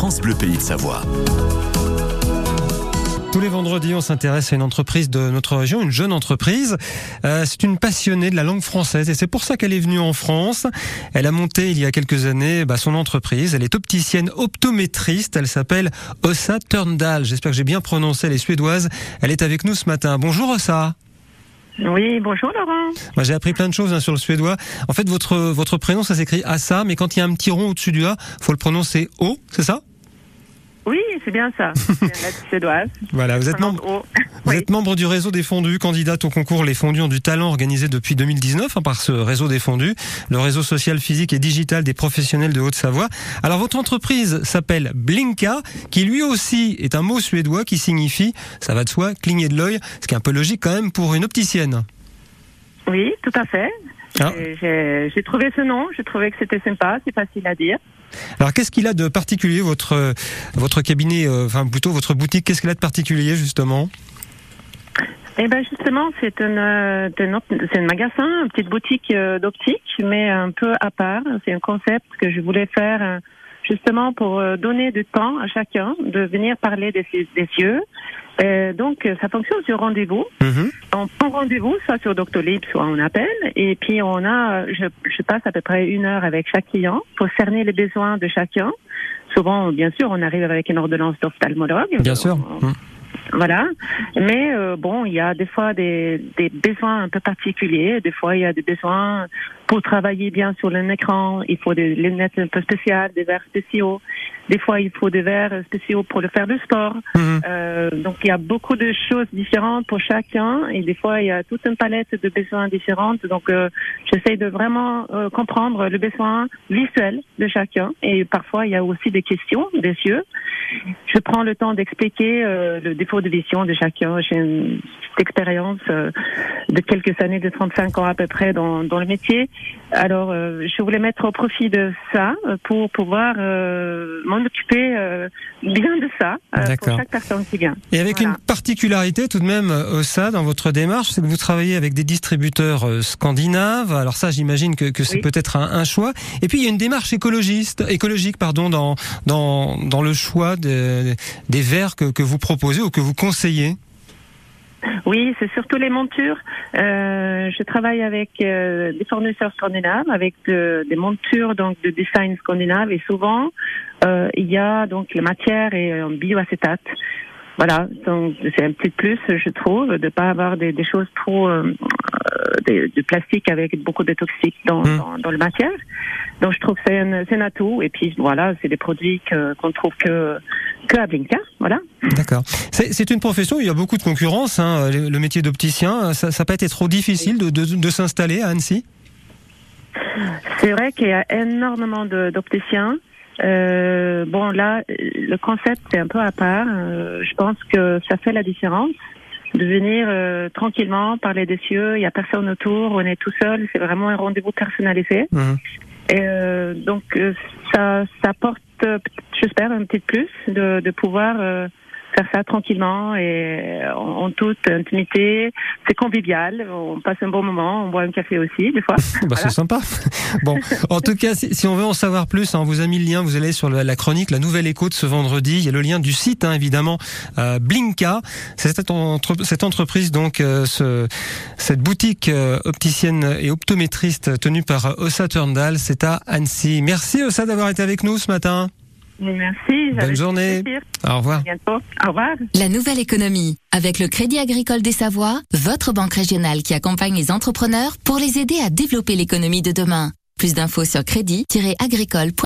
France Bleu Pays de Savoie. Tous les vendredis, on s'intéresse à une entreprise de notre région, une jeune entreprise. Euh, c'est une passionnée de la langue française et c'est pour ça qu'elle est venue en France. Elle a monté il y a quelques années bah, son entreprise. Elle est opticienne optométriste. Elle s'appelle Ossa Turndal. J'espère que j'ai bien prononcé. Elle est suédoise. Elle est avec nous ce matin. Bonjour Ossa. Oui, bonjour Laurent. Moi, j'ai appris plein de choses hein, sur le suédois. En fait, votre votre prénom, ça s'écrit Assa, mais quand il y a un petit rond au-dessus du A, faut le prononcer O, c'est ça? Oui, c'est bien ça. Suédoise. Voilà, vous êtes membre. Vous Oui. êtes membre du réseau des fondus, candidate au concours Les Fondus ont du talent organisé depuis 2019 hein, par ce réseau des fondus, le réseau social, physique et digital des professionnels de Haute-Savoie. Alors votre entreprise s'appelle Blinka, qui lui aussi est un mot suédois qui signifie, ça va de soi, cligner de l'œil, ce qui est un peu logique quand même pour une opticienne. Oui, tout à fait. Ah. J'ai- trouvé ce nom, j'ai trouvé que c'était sympa, c'est facile à dire. Alors qu'est-ce qu'il a de particulier votre votre cabinet, euh, enfin plutôt votre boutique, qu'est-ce qu'il a de particulier justement? Eh ben justement, c'est un, euh, un magasin, une petite boutique euh, d'optique, mais un peu à part. C'est un concept que je voulais faire justement pour euh, donner du temps à chacun de venir parler des, des yeux. Euh, donc, ça fonctionne sur rendez-vous. Mhm. On prend rendez-vous, soit sur Doctolib, soit on appelle, et puis on a, je, je passe à peu près une heure avec chaque client pour cerner les besoins de chacun. Souvent, bien sûr, on arrive avec une ordonnance d'ophtalmologue. Bien sûr. On- Mhm. Voilà. Mais euh, bon, il y a des fois des, des besoins un peu particuliers. Des fois, il y a des besoins pour travailler bien sur un écran. Il faut des lunettes un peu spéciales, des verres spéciaux. Des fois, il faut des verres spéciaux pour le faire du sport. Mhm. Euh, donc, il y a beaucoup de choses différentes pour chacun. Et des fois, il y a toute une palette de besoins différentes. Donc, euh, j'essaie de vraiment euh, comprendre le besoin visuel de chacun. Et parfois, il y a aussi des questions des yeux. Je prends le temps d'expliquer euh, le défaut de vision de chacun. J'ai une petite expérience euh, de quelques années, de 35 ans à peu près dans, dans le métier. Alors, euh, je voulais mettre au profit de ça euh, pour pouvoir euh, m'en occuper euh, bien de ça euh, pour chaque personne qui vient. Et avec Voilà. une particularité tout de même, euh, Ossa, dans votre démarche, c'est que vous travaillez avec des distributeurs euh, scandinaves. Alors ça, j'imagine que, que c'est Oui. peut-être un, un choix. Et puis il y a une démarche écologiste, écologique, pardon, dans dans dans le choix de- des verres que, que vous proposez ou que vous conseillez. Oui, c'est surtout les montures. Euh, je travaille avec euh, des fournisseurs scandinaves, avec de- des montures donc de design scandinave, et souvent euh, il y a donc la matière est en bioacétate. Voilà, donc c'est un petit plus, je trouve, de pas avoir des, des choses trop euh, euh, du plastique avec beaucoup de toxiques dans, Mm. dans, dans la matière. Donc je trouve que c'est un, atout. Et puis voilà, c'est des produits qu'on trouve que que à Blinka. Voilà. D'accord. C'est une profession où il y a beaucoup de concurrence. Hein, le, le métier d'opticien, ça n'a pas été trop difficile de, de, de s'installer à Annecy? C'est vrai qu'il y a énormément d'opticiens. Euh, bon, là, le concept, c'est un peu à part. Euh, je pense que ça fait la différence de venir euh, tranquillement parler des cieux. Il n'y a personne autour, on est tout seul. C'est vraiment un rendez-vous personnalisé. Mhm. Et donc, ça, ça apporte, j'espère, un petit plus de, de pouvoir faire ça tranquillement et en, en toute intimité. C'est convivial. On passe un bon moment. On boit un café aussi, des fois. Bah, Voilà. C'est sympa. Bon, en tout cas, si, si on veut en savoir plus, hein, on vous a mis le lien, vous allez sur la, la chronique, la nouvelle écho de ce vendredi. Il y a le lien du site, hein, évidemment, euh, Blinka. C'est cette, entre- cette entreprise, donc, euh, ce, cette boutique euh, opticienne et optométriste tenue par Ossa Turndal. C'est à Annecy. Merci Ossa d'avoir été avec nous ce matin. Merci. Bonne journée. Au revoir. À bientôt. Au revoir. La nouvelle économie. Avec le Crédit Agricole des Savoies, votre banque régionale qui accompagne les entrepreneurs pour les aider à développer l'économie de demain. Plus d'infos sur crédit-agricole.fr.